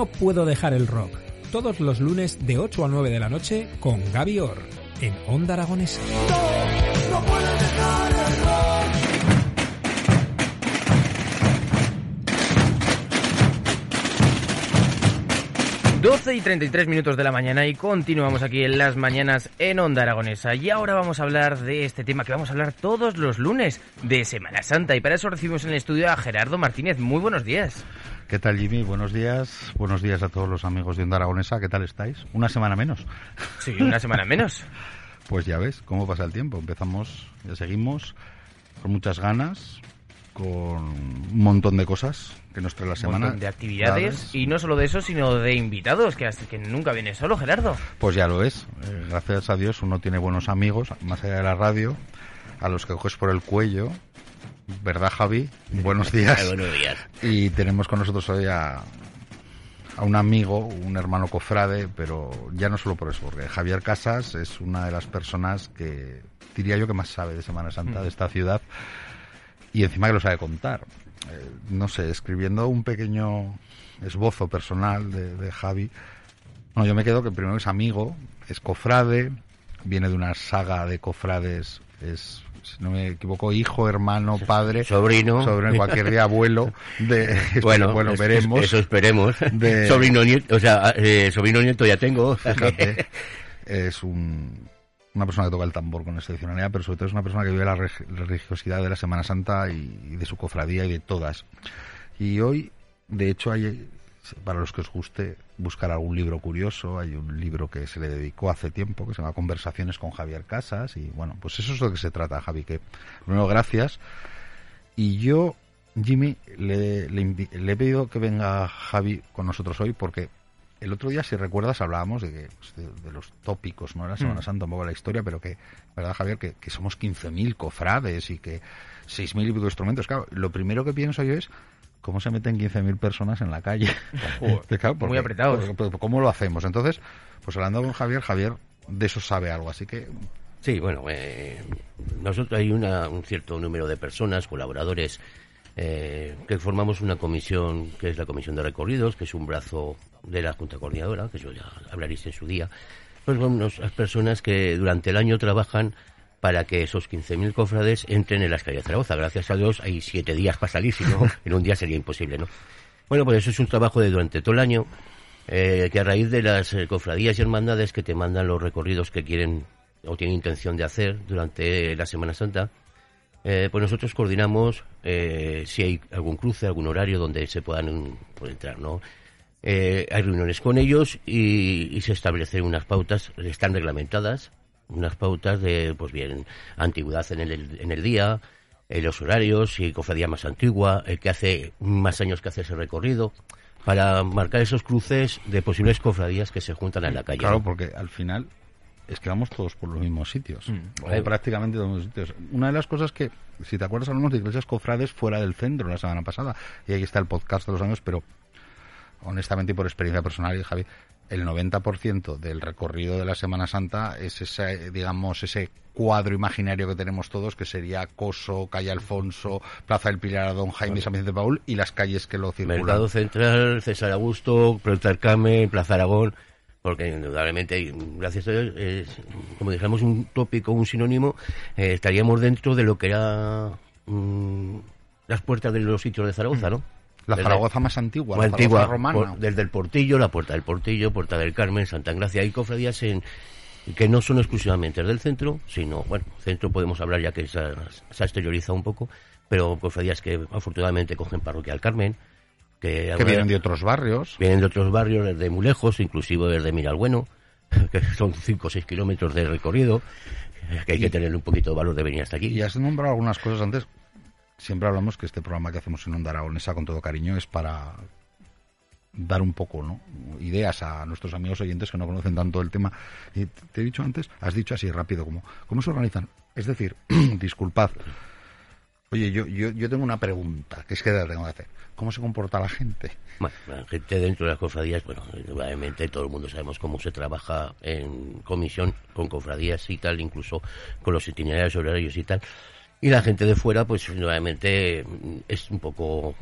No puedo dejar el rock. Todos los lunes de 8 a 9 de la noche con Gaby Orr en Onda Aragonesa. 12 y 33 minutos de la mañana y continuamos aquí en las mañanas en Onda Aragonesa. Y ahora vamos a hablar de este tema que vamos a hablar todos los lunes de Semana Santa. Y para eso recibimos en el estudio a Gerardo Martínez. Muy buenos días. ¿Qué tal, Jimmy? Buenos días. Buenos días a todos los amigos de Onda Aragonesa. ¿Qué tal estáis? Una semana menos. Sí, una semana menos. pues ya ves cómo pasa el tiempo. Empezamos, ya seguimos con muchas ganas, con un montón de cosas que nos trae la semana. de actividades y no solo de eso, sino de invitados, que, que nunca viene solo, Gerardo. Pues ya lo es. Eh, gracias a Dios uno tiene buenos amigos, más allá de la radio, a los que coges por el cuello. ¿Verdad, Javi? Buenos días. Buenos días. Y tenemos con nosotros hoy a, a un amigo, un hermano cofrade, pero ya no solo por eso, porque Javier Casas es una de las personas que diría yo que más sabe de Semana Santa de esta ciudad y encima que lo sabe contar. Eh, no sé, escribiendo un pequeño esbozo personal de, Javi, no, yo me quedo que primero es amigo, es cofrade, viene de una saga de cofrades, es si no me equivoco, hijo, hermano, padre, sobrino, sobre cualquier día abuelo de bueno, bueno veremos. Eso esperemos. sobrino nieto, o sea, eh, sobrino nieto ya tengo. es un una persona que toca el tambor con excepcionalidad, pero sobre todo es una persona que vive la, religiosidad de la Semana Santa y, de su cofradía y de todas. Y hoy, de hecho, hay, para los que os guste buscar algún libro curioso, hay un libro que se le dedicó hace tiempo, que se llama Conversaciones con Javier Casas, y bueno, pues eso es lo que se trata, Javi, que primero gracias. Y yo, Jimmy, le, le he pedido que venga Javi con nosotros hoy porque el otro día, si recuerdas, hablábamos de, que, pues, de, los tópicos, ¿no? Semana mm. Santa, un poco la historia, pero que, ¿verdad, Javier? Que, que somos 15.000 cofrades y que 6.000 y pico instrumentos. Claro, lo primero que pienso yo es cómo se meten 15.000 personas en la calle. Muy apretados. ¿Cómo lo hacemos? Entonces, pues hablando con Javier, Javier de eso sabe algo, así que... Sí, bueno, eh, nosotros hay una, un cierto número de personas, colaboradores, eh, que formamos una comisión que es la Comisión de Recorridos, que es un brazo de la Junta Coordinadora, que yo ya hablaréis en su día, pues las personas que durante el año trabajan para que esos 15.000 cofrades entren en las calles de Zaragoza. Gracias a Dios hay siete días para salir, si no, en un día sería imposible, ¿no? Bueno, pues eso es un trabajo de durante todo el año, eh, que a raíz de las eh, cofradías y hermandades que te mandan los recorridos que quieren o tienen intención de hacer durante la Semana Santa, eh, pues nosotros coordinamos si hay algún cruce, algún horario donde se puedan pues, entrar, ¿no? Eh, hay reuniones con ellos y, se establecen unas pautas, están reglamentadas, unas pautas de, pues bien, antigüedad en el, en el día, eh, los horarios, y cofradía más antigua, el que hace más años que hace ese recorrido, para marcar esos cruces de posibles cofradías que se juntan en la calle. Claro, porque al final es que vamos todos por los mismos sitios, mm, prácticamente todos los sitios. Una de las cosas que, si te acuerdas, hablamos de iglesias cofrades fuera del centro la semana pasada, y ahí está el podcast de los años, pero honestamente y por experiencia personal, Javi, el 90% del recorrido de la Semana Santa es ese, digamos, ese cuadro imaginario que tenemos todos, que sería Coso, Calle Alfonso, Plaza del Pilar, Don Jaime, San Vicente Paul y las calles que lo circulan. Mercado Central, César Augusto, Plaza Carmen, Plaza Aragón, porque indudablemente, gracias a Dios, como dijéramos un tópico, un sinónimo, eh, estaríamos dentro de lo que era mm, las puertas de los sitios de Zaragoza, ¿no? La Zaragoza más antigua, la antigua, romana. desde el Portillo, la Puerta del Portillo, Puerta del Carmen, Santa Engracia. Hay cofradías en, que no son exclusivamente del centro, sino, bueno, centro podemos hablar ya que se, ha exteriorizado un poco, pero cofradías que afortunadamente cogen Parroquia del Carmen, que, vienen de otros barrios. Vienen de otros barrios, desde muy lejos, inclusive desde Miralbueno, que son 5 o 6 kilómetros de recorrido, que hay que tener un poquito de valor de venir hasta aquí. Y has nombrado algunas cosas antes siempre hablamos que este programa que hacemos en Onda Aragonesa con todo cariño es para dar un poco ¿no? ideas a nuestros amigos oyentes que no conocen tanto el tema. Y te he dicho antes, has dicho así rápido, como ¿cómo se organizan? Es decir, disculpad, oye, yo, yo, yo tengo una pregunta, que es que la tengo que hacer. ¿Cómo se comporta la gente? Bueno, la gente dentro de las cofradías, bueno, obviamente todo el mundo sabemos cómo se trabaja en comisión con cofradías y tal, incluso con los itinerarios horarios y tal. Y la gente de fuera, pues nuevamente es un poco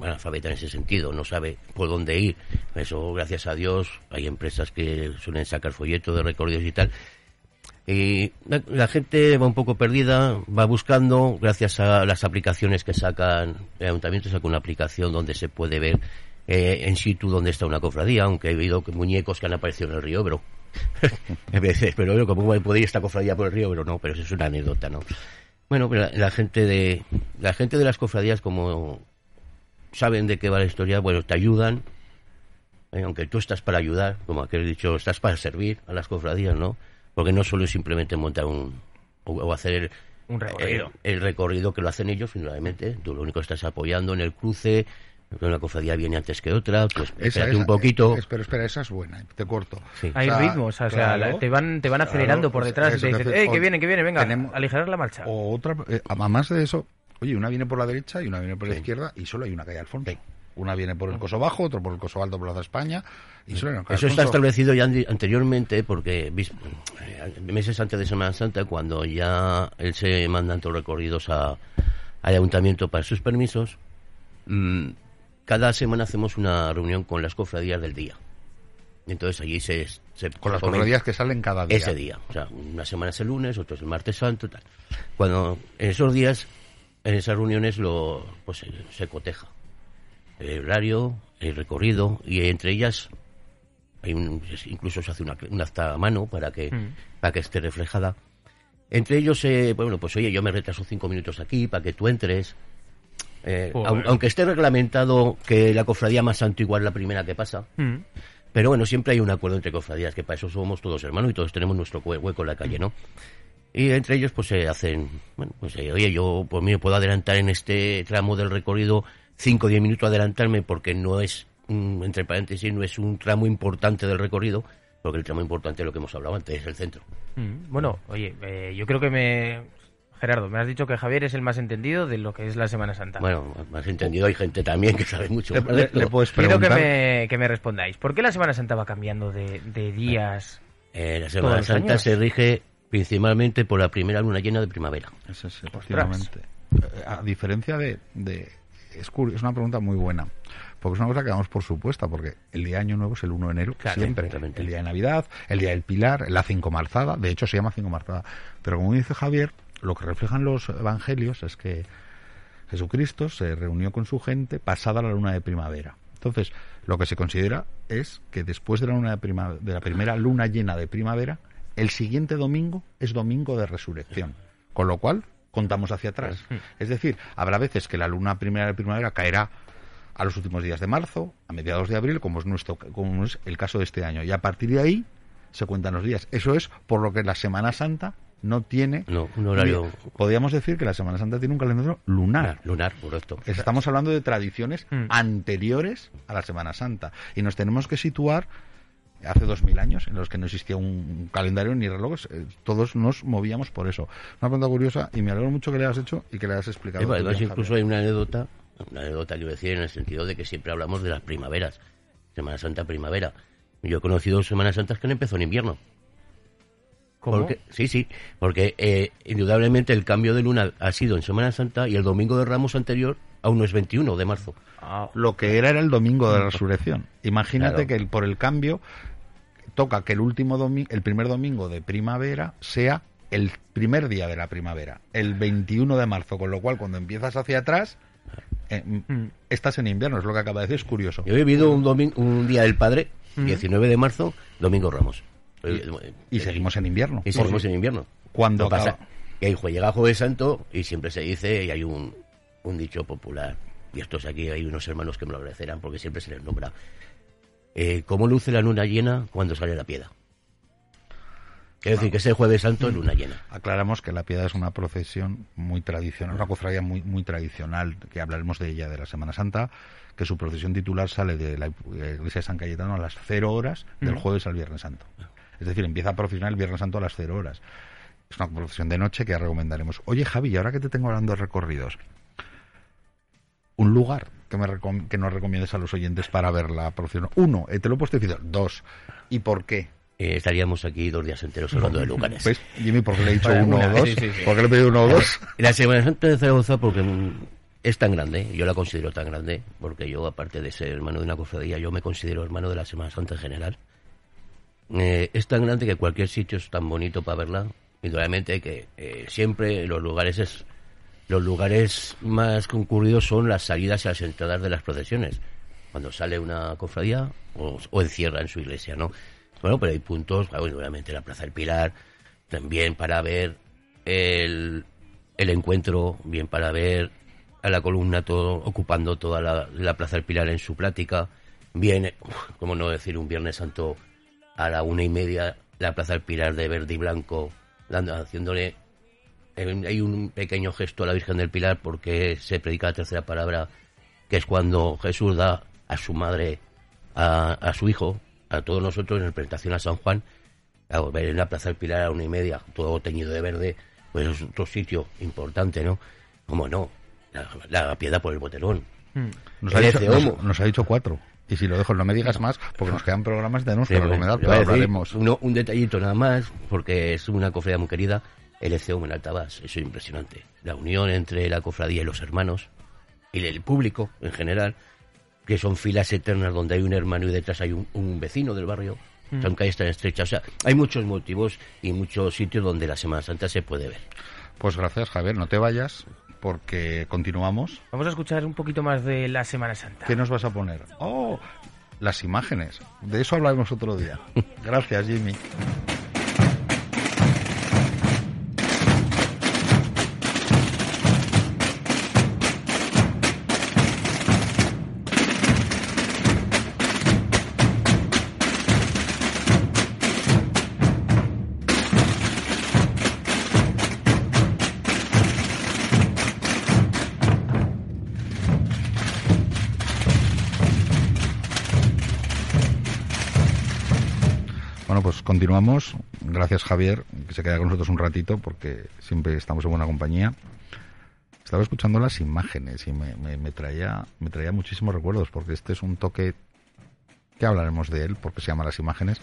analfabeta en ese sentido, no sabe por dónde ir. Eso, gracias a Dios, hay empresas que suelen sacar folletos de recorridos y tal. Y la, gente va un poco perdida, va buscando, gracias a las aplicaciones que sacan, el ayuntamiento saca una aplicación donde se puede ver eh, en situ dónde está una cofradía, aunque he habido muñecos que han aparecido en el río, pero a pero como puede ir esta cofradía por el río, pero no, pero eso es una anécdota, ¿no? Bueno, la, la, gente de la gente de las cofradías como saben de qué va la historia, bueno, te ayudan, eh, aunque tú estás para ayudar, como aquel dicho, estás para servir a las cofradías, ¿no? Porque no solo es simplemente montar un o, o hacer el, un recorrido. El, el, recorrido que lo hacen ellos, finalmente, tú lo único que estás apoyando en el cruce, una cofradía viene antes que otra, pues esa, espérate un poquito. Es, pero espera, esa es buena, te corto. Sí. Hay o sea, ritmos, o sea, claro, te van te van acelerando claro, por detrás y te dicen, ¡eh, que viene, que viene, venga! Tenemos, aligerar la marcha. O otra, eh, además de eso, oye, una viene por la derecha y una viene por la izquierda y solo hay una calle al fondo. Una viene por el coso bajo, otro por el coso alto, por la de España. Y solo hay una calle Eso está establecido ya anteriormente, porque eh, meses antes de Semana Santa, cuando ya él se mandan todos recorridos a, al ayuntamiento para sus permisos, mmm, cada semana hacemos una reunión con las cofradías del día. Entonces allí se... se con las cofradías que salen cada día. Ese día. O sea, una semana es el lunes, otra es el martes santo, tal. Cuando en esos días, en esas reuniones, lo pues se, se coteja. El horario, el recorrido, y entre ellas hay un, incluso se hace una, una acta a mano para que, mm. para que esté reflejada. Entre ellos, eh, bueno, pues oye, yo me retraso cinco minutos aquí para que tú entres. Eh, aunque esté reglamentado que la cofradía más antigua es la primera que pasa, mm. pero bueno, siempre hay un acuerdo entre cofradías, que para eso somos todos hermanos y todos tenemos nuestro hueco en la calle, ¿no? Y entre ellos pues se hacen, bueno, pues eh, oye, yo por mí me puedo adelantar en este tramo del recorrido 5 o 10 minutos adelantarme porque no es, mm, entre paréntesis, no es un tramo importante del recorrido, porque el tramo importante es lo que hemos hablado antes, es el centro. Mm, bueno, oye, eh, yo creo que me, Gerardo, me has dicho que Javier es el más entendido de lo que es la Semana Santa. Bueno, más entendido hay gente también que sabe mucho. Le, le, le puedes Quiero que me, que me, respondáis. ¿Por qué la Semana Santa va cambiando de, de días? Eh, la Semana Santa años? se rige principalmente por la primera luna llena de primavera. Eso es, efectivamente. A diferencia de... de es, es una pregunta muy buena porque es una cosa que damos por supuesta, porque el día de Año Nuevo es el 1 de enero, claro, siempre. El día de Navidad, el día del Pilar, la Cinco Marzada, de hecho se llama Cinco Marzada. Pero como dice Javier, lo que reflejan los evangelios es que Jesucristo se reunió con su gente pasada la luna de primavera. Entonces, lo que se considera es que después de la, luna de, prima, de la primera luna llena de primavera, el siguiente domingo es domingo de resurrección. Con lo cual, contamos hacia atrás. Es decir, habrá veces que la luna primera de primavera caerá a los últimos días de marzo, a mediados de abril, como es, nuestro, como es el caso de este año. Y a partir de ahí se cuentan los días. Eso es por lo que la Semana Santa no tiene no, un horario. Podríamos decir que la Semana Santa tiene un calendario lunar. Lunar, correcto. Estamos hablando de tradiciones mm. anteriores a la Semana Santa. Y nos tenemos que situar hace dos mil años, en los que no existía un calendario ni relojes, eh, todos nos movíamos por eso. Una pregunta curiosa y me alegro mucho que le hayas hecho y que le hayas explicado. Además, incluso hay una anécdota una anécdota quiero decir en el sentido de que siempre hablamos de las primaveras, Semana Santa, primavera. Yo he conocido Semanas Santas que no empezó en invierno. ¿Cómo? Porque, sí, sí, porque eh, indudablemente el cambio de luna ha sido en Semana Santa y el domingo de Ramos anterior aún no es 21 de marzo. Ah. Lo que era era el domingo de la resurrección. Imagínate claro. que el, por el cambio toca que el último domingo, el primer domingo de primavera sea el primer día de la primavera, el 21 de marzo, con lo cual cuando empiezas hacia atrás eh, mm. estás en invierno, es lo que acaba de decir, es curioso. Yo he vivido un, domingo, un día del padre, mm. 19 de marzo, domingo Ramos. Y, y seguimos en invierno. Y seguimos en invierno. Cuando pasa que hijo llega Jueves Santo y siempre se dice, y hay un, un dicho popular, y estos aquí hay unos hermanos que me lo agradecerán porque siempre se les nombra. Eh, ¿Cómo luce la luna llena cuando sale la piedra? Es decir, que ese jueves santo es luna llena. Aclaramos que la piedad es una procesión muy tradicional, una cofradía muy, muy tradicional, que hablaremos de ella de la Semana Santa, que su procesión titular sale de la iglesia de San Cayetano a las cero horas del jueves al Viernes Santo. Es decir, empieza a procesionar el Viernes Santo a las cero horas. Es una procesión de noche que ya recomendaremos. Oye, Javi, ahora que te tengo hablando de recorridos, un lugar que, me que nos recomiendes a los oyentes para ver la procesión. Uno, eh, te lo he puesto difícil. Dos, ¿y por qué? Eh, estaríamos aquí dos días enteros hablando de lugares. ¿Ves? Jimmy, ¿por qué le he dicho uno o dos? ¿Por qué le he pedido uno o dos? La Semana Santa de Zaragoza, porque es tan grande, yo la considero tan grande, porque yo, aparte de ser hermano de una cofradía, yo me considero hermano de la Semana Santa en general. Eh, es tan grande que cualquier sitio es tan bonito para verla. Indudablemente que eh, siempre los lugares es, los lugares más concurridos son las salidas y las entradas de las procesiones. Cuando sale una cofradía o, o encierra en su iglesia, ¿no? Bueno, pero hay puntos, obviamente la Plaza del Pilar, también para ver el, el encuentro, bien para ver a la columna todo, ocupando toda la, Plaza del Pilar en su plática, bien, como no decir, un Viernes Santo a la una y media, la Plaza del Pilar de verde y blanco, dando, haciéndole hay un pequeño gesto a la Virgen del Pilar porque se predica la tercera palabra, que es cuando Jesús da a su madre, a, a su hijo, a todos nosotros en presentación a San Juan, a ver en la Plaza del Pilar a una y media, todo teñido de verde, pues es otro sitio importante, ¿no? Como no, la, piedad por el botelón. Hmm. Nos, ha dicho, nos, ha dicho, cuatro. Y si lo dejo, no me digas más, porque nos quedan programas de nuestra recomendar, pero hablaremos. un detallito nada más, porque es una cofradía muy querida, el ECEUM en Altabás, eso es impresionante. La unión entre la cofradía y los hermanos, y el público en general, que son filas eternas donde hay un hermano y detrás hay un, vecino del barrio, mm. son calles tan estrechas. O sea, hay muchos motivos y muchos sitios donde la Semana Santa se puede ver. Pues gracias, Javier. No te vayas porque continuamos. Vamos a escuchar un poquito más de la Semana Santa. ¿Qué nos vas a poner? Oh, las imágenes. De eso hablaremos otro día. Gracias, Jimmy. Continuamos. Gracias, Javier, que se queda con nosotros un ratito porque siempre estamos en buena compañía. Estaba escuchando las imágenes y me, me, traía, me traía muchísimos recuerdos porque este es un toque que hablaremos de él porque se llama Las Imágenes.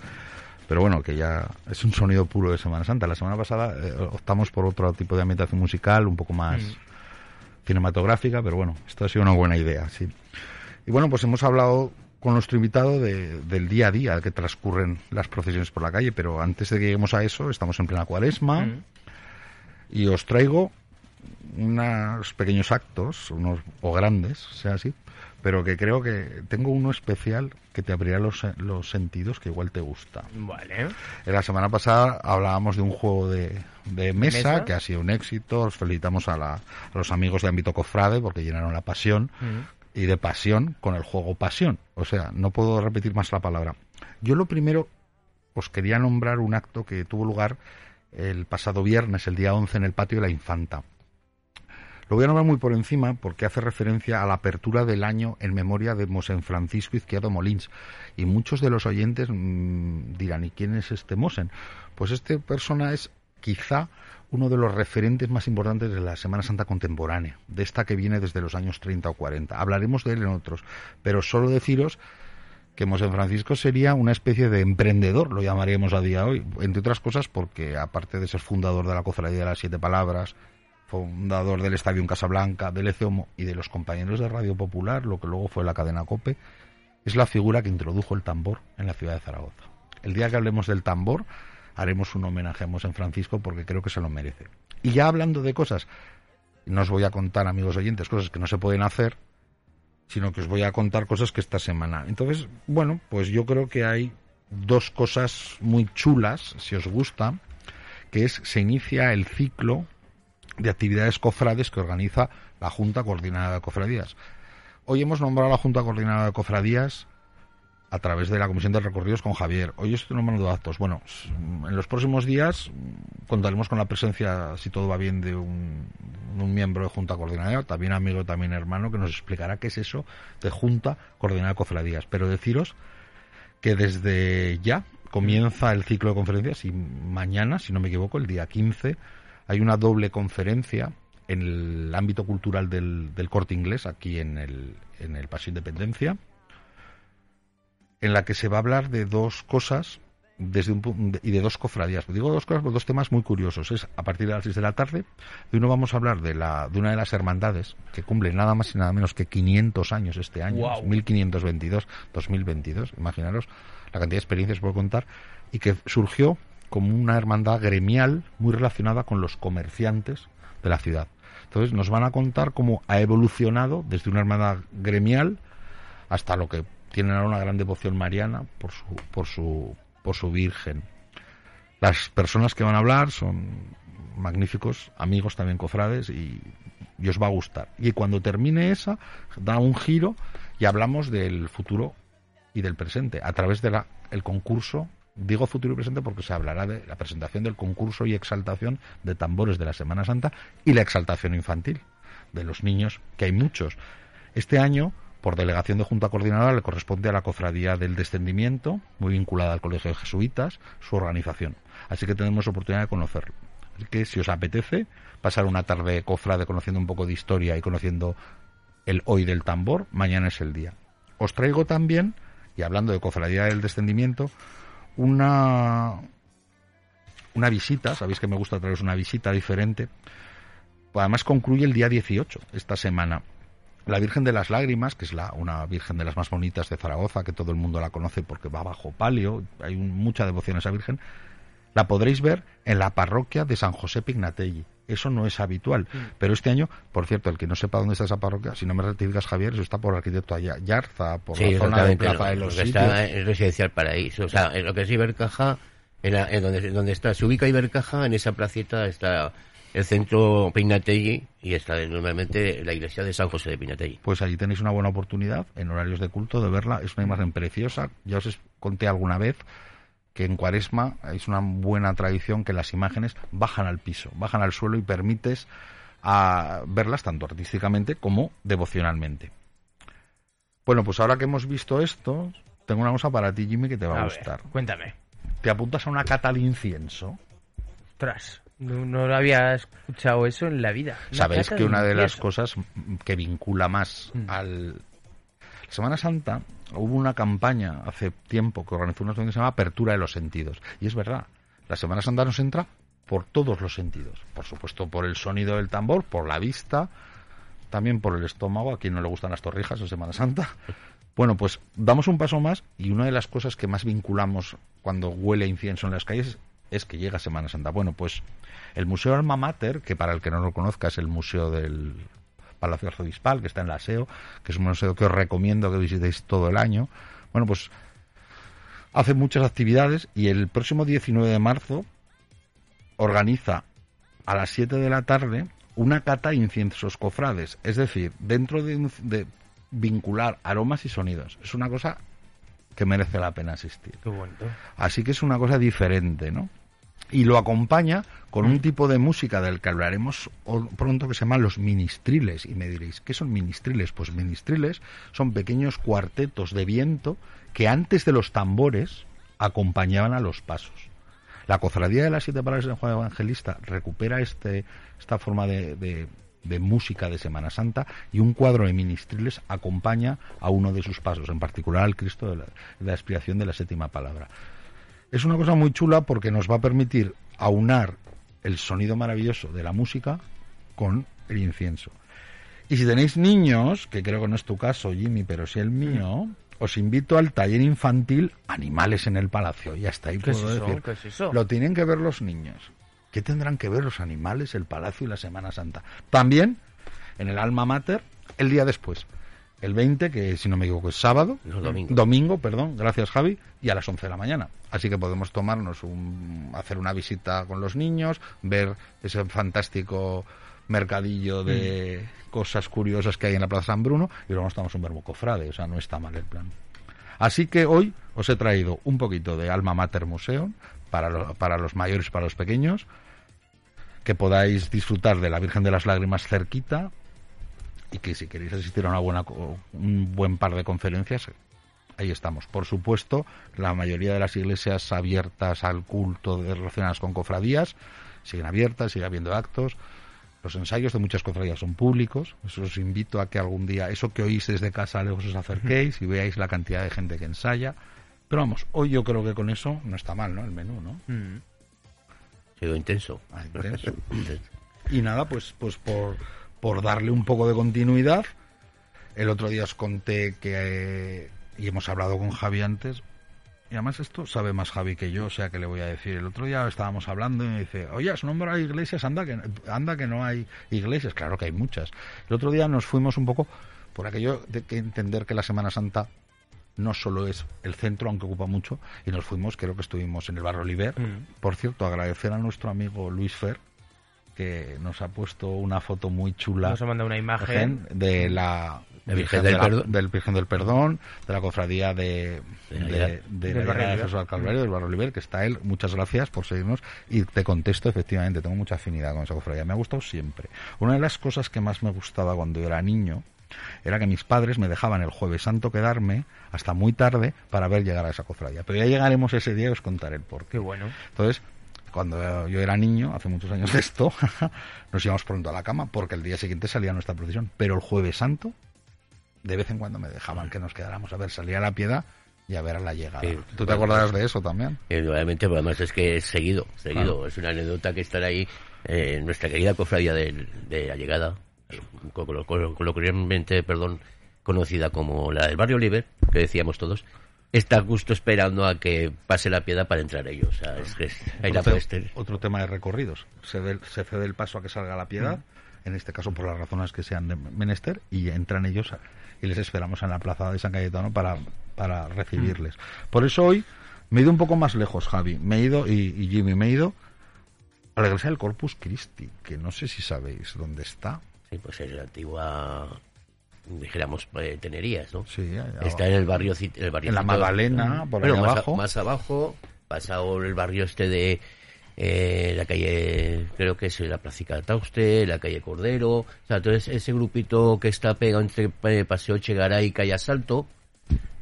Pero bueno, que ya es un sonido puro de Semana Santa. La semana pasada eh, optamos por otro tipo de ambientación musical, un poco más mm. cinematográfica, pero bueno, esto ha sido una buena idea, sí. Y bueno, pues hemos hablado con nuestro invitado del día a día que transcurren las procesiones por la calle, pero antes de que lleguemos a eso, estamos en plena cuaresma mm. y os traigo unos pequeños actos, unos o grandes, sea así, pero que creo que tengo uno especial que te abrirá los, los sentidos que igual te gusta. Vale. En la semana pasada hablábamos de un juego de, de mesa, que ha sido un éxito. Os felicitamos a, la, a, los amigos de Ámbito Cofrade porque llenaron la pasión. Mm y de pasión con el juego pasión. O sea, no puedo repetir más la palabra. Yo lo primero os quería nombrar un acto que tuvo lugar el pasado viernes, el día 11, en el patio de la Infanta. Lo voy a nombrar muy por encima porque hace referencia a la apertura del año en memoria de Mosén Francisco Izquierdo Molins. Y muchos de los oyentes mm, dirán, ¿y quién es este Mosén? Pues este persona es quizá uno de los referentes más importantes de la Semana Santa contemporánea, de esta que viene desde los años 30 o 40. Hablaremos de él en otros, pero solo deciros que Mosén Francisco sería una especie de emprendedor, lo llamaríamos a día de hoy, entre otras cosas porque aparte de ser fundador de la Cofradía de las Siete Palabras, fundador del Estadio en Casablanca, del ECEOMO y de los compañeros de Radio Popular, lo que luego fue la cadena COPE, es la figura que introdujo el tambor en la ciudad de Zaragoza. El día que hablemos del tambor, haremos un homenaje a Mosén Francisco porque creo que se lo merece. Y ya hablando de cosas, no os voy a contar, amigos oyentes, cosas que no se pueden hacer, sino que os voy a contar cosas que esta semana. Entonces, bueno, pues yo creo que hay dos cosas muy chulas, si os gusta, que es se inicia el ciclo de actividades cofrades que organiza la Junta Coordinada de Cofradías. Hoy hemos nombrado a la Junta Coordinada de Cofradías a través de la Comisión de Recorridos con Javier. Hoy estoy nombrando actos. Bueno, en los próximos días contaremos con la presencia, si todo va bien, de un, miembro de Junta Coordinadora, también amigo, también hermano, que nos explicará qué es eso de Junta Coordinadora de Cofradías. Pero deciros que desde ya comienza el ciclo de conferencias y mañana, si no me equivoco, el día 15, hay una doble conferencia en el ámbito cultural del, corte inglés, aquí en el, en el Independencia en la que se va a hablar de dos cosas desde un, y de dos cofradías. Digo dos cosas, dos temas muy curiosos. Es a partir de las 6 de la tarde. De uno vamos a hablar de, la, de una de las hermandades que cumple nada más y nada menos que 500 años este año, 1522, 2022. Imaginaros la cantidad de experiencias por contar y que surgió como una hermandad gremial muy relacionada con los comerciantes de la ciudad. Entonces nos van a contar cómo ha evolucionado desde una hermandad gremial hasta lo que tienen ahora una gran devoción mariana por su, por su, por su Virgen. Las personas que van a hablar son magníficos amigos también cofrades y, os va a gustar. Y cuando termine esa, da un giro y hablamos del futuro y del presente a través del el concurso. Digo futuro y presente porque se hablará de la presentación del concurso y exaltación de tambores de la Semana Santa y la exaltación infantil de los niños, que hay muchos. Este año por delegación de Junta Coordinadora le corresponde a la Cofradía del Descendimiento, muy vinculada al Colegio de Jesuitas, su organización. Así que tenemos oportunidad de conocerlo. Así que si os apetece pasar una tarde cofrade conociendo un poco de historia y conociendo el hoy del tambor, mañana es el día. Os traigo también, y hablando de Cofradía del Descendimiento, una, una visita, sabéis que me gusta traeros una visita diferente. Además concluye el día 18, esta semana la Virgen de las Lágrimas, que es la, una Virgen de las más bonitas de Zaragoza, que todo el mundo la conoce porque va bajo palio, hay mucha devoción a esa Virgen, la podréis ver en la parroquia de San José Pignatelli. Eso no es habitual. Mm. Pero este año, por cierto, el que no sepa dónde está esa parroquia, si no me rectificas, Javier, eso está por el arquitecto allá, Yarza, por la zona de Plaza de los Está en Residencial Paraíso. O sea, en lo que es Ibercaja, en, donde, donde está, se ubica Ibercaja, en esa placita está el centro Pinategui y está normalmente la iglesia de San José de Pinategui. Pues allí tenéis una buena oportunidad en horarios de culto de verla. Es una imagen preciosa. Ya os conté alguna vez que en Cuaresma es una buena tradición que las imágenes bajan al piso, bajan al suelo y permites a verlas tanto artísticamente como devocionalmente. Bueno, pues ahora que hemos visto esto, tengo una cosa para ti, Jimmy, que te va a, gustar. cuéntame. ¿Te apuntas a una cata de incienso? Tras. No, lo había escuchado eso en la vida. Sabéis que una de las cosas que vincula más mm. al Semana Santa hubo una campaña hace tiempo que organizó una que se llama Apertura de los Sentidos. Y es verdad, la Semana Santa nos entra por todos los sentidos. Por supuesto, por el sonido del tambor, por la vista, también por el estómago, a quien no le gustan las torrijas en Semana Santa. Bueno, pues damos un paso más y una de las cosas que más vinculamos cuando huele incienso en las calles es que llega Semana Santa. Bueno, pues el Museo Alma Mater, que para el que no lo conozca es el museo del Palacio Arzobispal, que está en la SEO, que es un museo que os recomiendo que visitéis todo el año. Bueno, pues hace muchas actividades y el próximo 19 de marzo organiza a las 7 de la tarde una cata de inciensos cofrades, es decir, dentro de, de vincular aromas y sonidos. Es una cosa que merece la pena asistir. Qué. Así que es una cosa diferente, ¿no? Y lo acompaña con un tipo de música del que hablaremos pronto que se llama los ministriles. Y me diréis, ¿qué son ministriles? Pues ministriles son pequeños cuartetos de viento que antes de los tambores acompañaban a los pasos. La cofradía de las siete palabras de Juan Evangelista recupera este, esta forma de, música de Semana Santa y un cuadro de ministriles acompaña a uno de sus pasos, en particular al Cristo de la, de la expiación de la séptima palabra. Es una cosa muy chula porque nos va a permitir aunar el sonido maravilloso de la música con el incienso. Y si tenéis niños, que creo que no es tu caso, Jimmy, pero sí el mío, os invito al taller infantil Animales en el Palacio. Y hasta ahí puedo decir. Lo tienen que ver los niños. ¿Qué tendrán que ver los animales, el palacio y la Semana Santa? También en el Alma Mater el día después el 20, que si no me equivoco es sábado, domingo. domingo, perdón, gracias Javi, y a las 11 de la mañana. Así que podemos tomarnos un, hacer una visita con los niños, ver ese fantástico mercadillo de mm. cosas curiosas que hay en la Plaza San Bruno y luego nos tomamos un verbo cofrade, o sea, no está mal el plan. Así que hoy os he traído un poquito de Alma Mater Museum para, lo- para los mayores y para los pequeños, que podáis disfrutar de la Virgen de las Lágrimas cerquita y que si queréis asistir a una buena, un buen par de conferencias, ahí estamos. Por supuesto, la mayoría de las iglesias abiertas al culto de- relacionadas con cofradías siguen abiertas, sigue habiendo actos. Los ensayos de muchas cofradías son públicos. Eso os invito a que algún día, eso que oís desde casa, lejos os acerquéis y veáis la cantidad de gente que ensaya. Pero vamos, hoy yo creo que con eso no está mal, ¿no? El menú, ¿no? Mm. Sido intenso. Ah, intenso. Intenso. Y nada, pues, pues por, por darle un poco de continuidad, el otro día os conté que, eh, y hemos hablado con Javi antes, y además esto sabe más Javi que yo, o sea que le voy a decir. El otro día estábamos hablando y me dice, oye, ¿has nombrado iglesias? Anda que, anda que no hay iglesias. Claro que hay muchas. El otro día nos fuimos un poco por aquello de que entender que la Semana Santa no solo es el centro, aunque ocupa mucho, y nos fuimos, creo que estuvimos en el barrio Oliver. Mm. Por cierto, agradecer a nuestro amigo Luis Fer, que nos ha puesto una foto muy chula Nos ha mandado una imagen. de la Virgen de del la- Perdón. del Virgen del Perdón, de la cofradía de, De de, de Del la barrio de Oliver. Jesús al Calvario, del barrio Oliver, que está él. Muchas gracias por seguirnos y te contesto, efectivamente, tengo mucha afinidad con esa cofradía. Me ha gustado siempre. Una de las cosas que más me gustaba cuando yo era niño era que mis padres me dejaban el jueves santo quedarme hasta muy tarde para ver llegar a esa cofradía. Pero ya llegaremos ese día y os contaré el porqué. Qué bueno. Entonces, cuando yo era niño, hace muchos años de esto, nos íbamos pronto a la cama porque el día siguiente salía nuestra procesión. Pero el jueves santo, de vez en cuando me dejaban que nos quedáramos a ver, salía la piedad y a ver a la llegada. Sí, ¿Tú te acordarás de eso también? Eh, obviamente, pues además es que es seguido, seguido. Es una anécdota que estará ahí eh, en nuestra querida cofradía del- de, la llegada, eh, colo- colo- coloquialmente, perdón, conocida como la del barrio Oliver, que decíamos todos, está justo esperando a que pase la piedad para entrar ellos. O sea, es que ahí la otro, puedes te- otro tema de recorridos. Se, ve- se cede el paso a que salga la piedad, en este caso por las razones que sean de menester, y entran ellos a- y les esperamos en la plaza de San Cayetano para, para recibirles. Por eso hoy me he ido un poco más lejos, Javi. Me he ido, y, y Jimmy, me he ido a la iglesia del Corpus Christi, que no sé si sabéis dónde está. Sí, pues es la antigua, dijéramos, eh, tenerías, ¿no? Sí, Está en el barrio, el barrio En la Magdalena, por bueno, más, a- abajo. más abajo, pasado el barrio este de eh, la calle, creo que es la Plaza Tauste, la calle Cordero, o sea, entonces ese grupito que está pegado entre eh, Paseo Chegaray y Calle Asalto,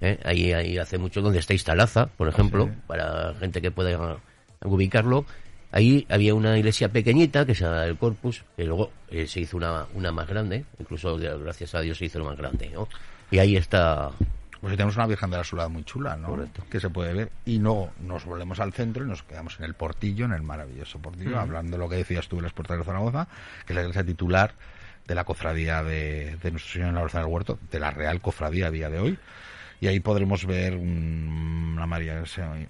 eh, ahí, ahí hace mucho donde está Iztalaza, por ejemplo, Sí. para gente que pueda ubicarlo. Ahí había una iglesia pequeñita que se llama el Corpus, que luego eh, se hizo una, una más grande, incluso gracias a Dios se hizo una más grande, ¿no? Y ahí está Pues tenemos una Virgen de la Soledad muy chula, ¿no? Correcto. Que se puede ver. Y luego nos volvemos al centro y nos quedamos en el portillo, en el maravilloso portillo, hablando de lo que decías tú de las puertas de Zaragoza, que es la iglesia titular de la cofradía de, de Nuestro Señor en la Oración del Huerto, de la Real Cofradía a día de hoy. Y ahí podremos ver un, una María,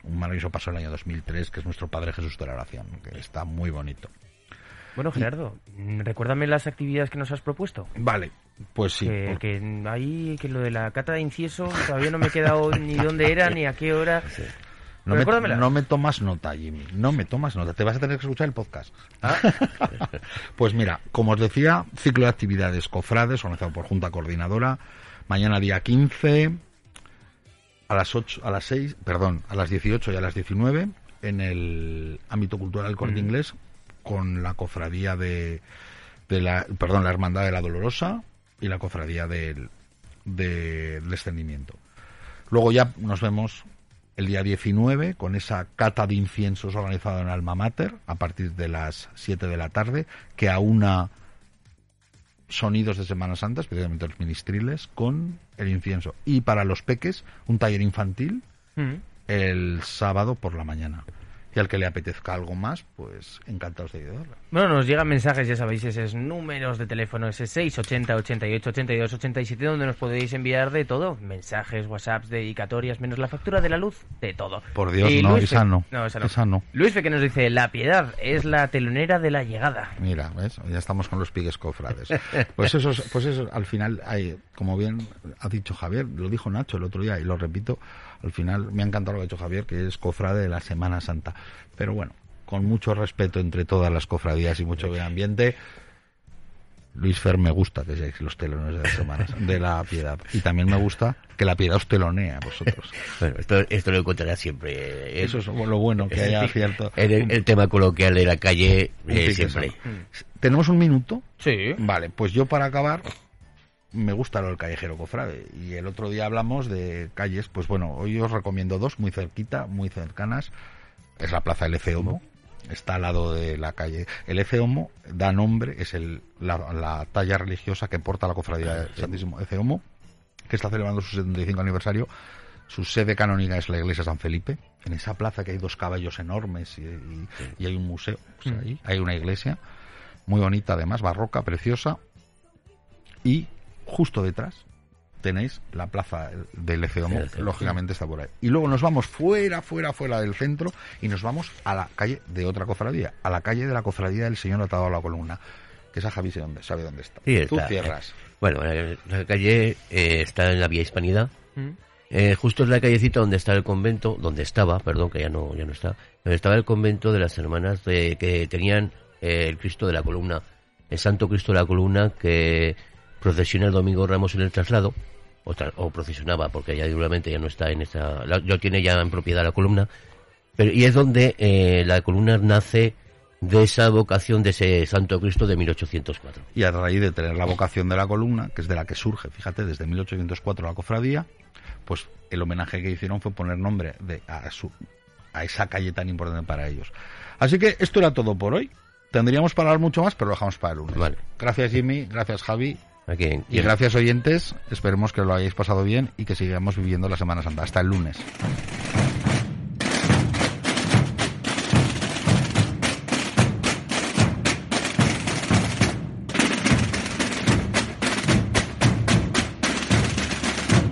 un maravilloso paso del año 2003, que es nuestro Padre Jesús de la Oración, que está muy bonito. Bueno, Gerardo, recuérdame las actividades que nos has propuesto. Vale, pues sí. que, por- que ahí, que lo de la cata de incienso, todavía no me he quedado ni dónde era, ni a qué hora. No me, no me tomas nota, Jimmy. No me tomas nota. Te vas a tener que escuchar el podcast. pues mira, como os decía, ciclo de actividades cofrades organizado por Junta Coordinadora. Mañana día 15 a las 8, a las 6, perdón, a las 18 y a las 19 en el ámbito cultural del Corte Inglés con la cofradía de, de la, perdón, la Hermandad de la Dolorosa y la cofradía del, del descendimiento. Luego ya nos vemos el día 19 con esa cata de inciensos organizada en Alma Mater a partir de las 7 de la tarde que aúna sonidos de Semana Santa, especialmente los ministriles, con el incienso. Y para los peques, un taller infantil Mm. el sábado por la mañana. Y al que le apetezca algo más, pues encantados de ayudarla. Bueno, nos llegan mensajes, ya sabéis, esos números de teléfono, ese 680 88 82 87, donde nos podéis enviar de todo. Mensajes, WhatsApps, dedicatorias, menos la factura de la luz, de todo. Por Dios, Y no, Luis esa Fe- no. No, esa no. Esa no. Luis Fe que nos dice, la piedad es la telonera de la llegada. Mira, ¿ves? Ya estamos con los pigues cofrades. Pues eso, es- pues eso al final, hay, como bien ha dicho Javier, lo dijo Nacho el otro día y lo repito, al final me ha encantado lo que ha dicho Javier, que es cofrade de la Semana Santa. Pero bueno, con mucho respeto entre todas las cofradías y mucho buen ambiente, Luis Fer me gusta que seáis los telones de las semanas de la piedad. Y también me gusta que la piedad os telonee a vosotros. Bueno, esto, esto lo encontrará siempre. eh, Eso es lo bueno, que haya cierto... En el, el tema coloquial de la calle, eh, siempre. ¿Tenemos un minuto? Sí. Vale, pues yo para acabar me gusta lo del callejero cofrade y el otro día hablamos de calles, pues bueno, hoy os recomiendo dos muy cerquita, muy cercanas. Es la plaza del Efe Homo, está al lado de la calle. El Efe Homo da nombre, es el, la, la talla religiosa que porta la cofradía del Santísimo Efe Homo, que está celebrando su 75 aniversario. Su sede canónica es la iglesia San Felipe. En esa plaza que hay dos caballos enormes y, y- y hay un museo, Mm. ahí hay una iglesia muy bonita además, barroca, preciosa. Y justo detrás tenéis la plaza del Eceomo, lógicamente está por ahí. Y luego nos vamos fuera, fuera, fuera del centro y nos vamos a la calle de otra cofradía, a la calle de la cofradía del Señor atado a la columna, que esa Javi sé dónde, sabe dónde está. Sí, Tú cierras. Bueno, la, la calle eh, está en la vía Hispanidad. Mm. Eh, justo es la callecita donde está el convento, donde estaba, perdón, que ya no, ya no está, donde estaba el convento de las hermanas de, que tenían eh, el Cristo de la columna, el Santo Cristo de la columna que procesiona el domingo Ramos en el traslado, o, tra- o procesionaba, porque ya seguramente ya no está en esa, la, lo tiene ya en propiedad la columna, pero, y es donde eh, la columna nace de esa vocación de ese Santo Cristo de 1804. Y a raíz de tener la vocación de la columna, que es de la que surge, fíjate, desde 1804 la cofradía, pues el homenaje que hicieron fue poner nombre de, a, su, a esa calle tan importante para ellos. Así que esto era todo por hoy. Tendríamos para hablar mucho más, pero lo dejamos para el lunes. Vale. Gracias Jimmy, gracias Javi Aquí y gracias oyentes. Esperemos que lo hayáis pasado bien y que sigamos viviendo la Semana Santa. Hasta el lunes.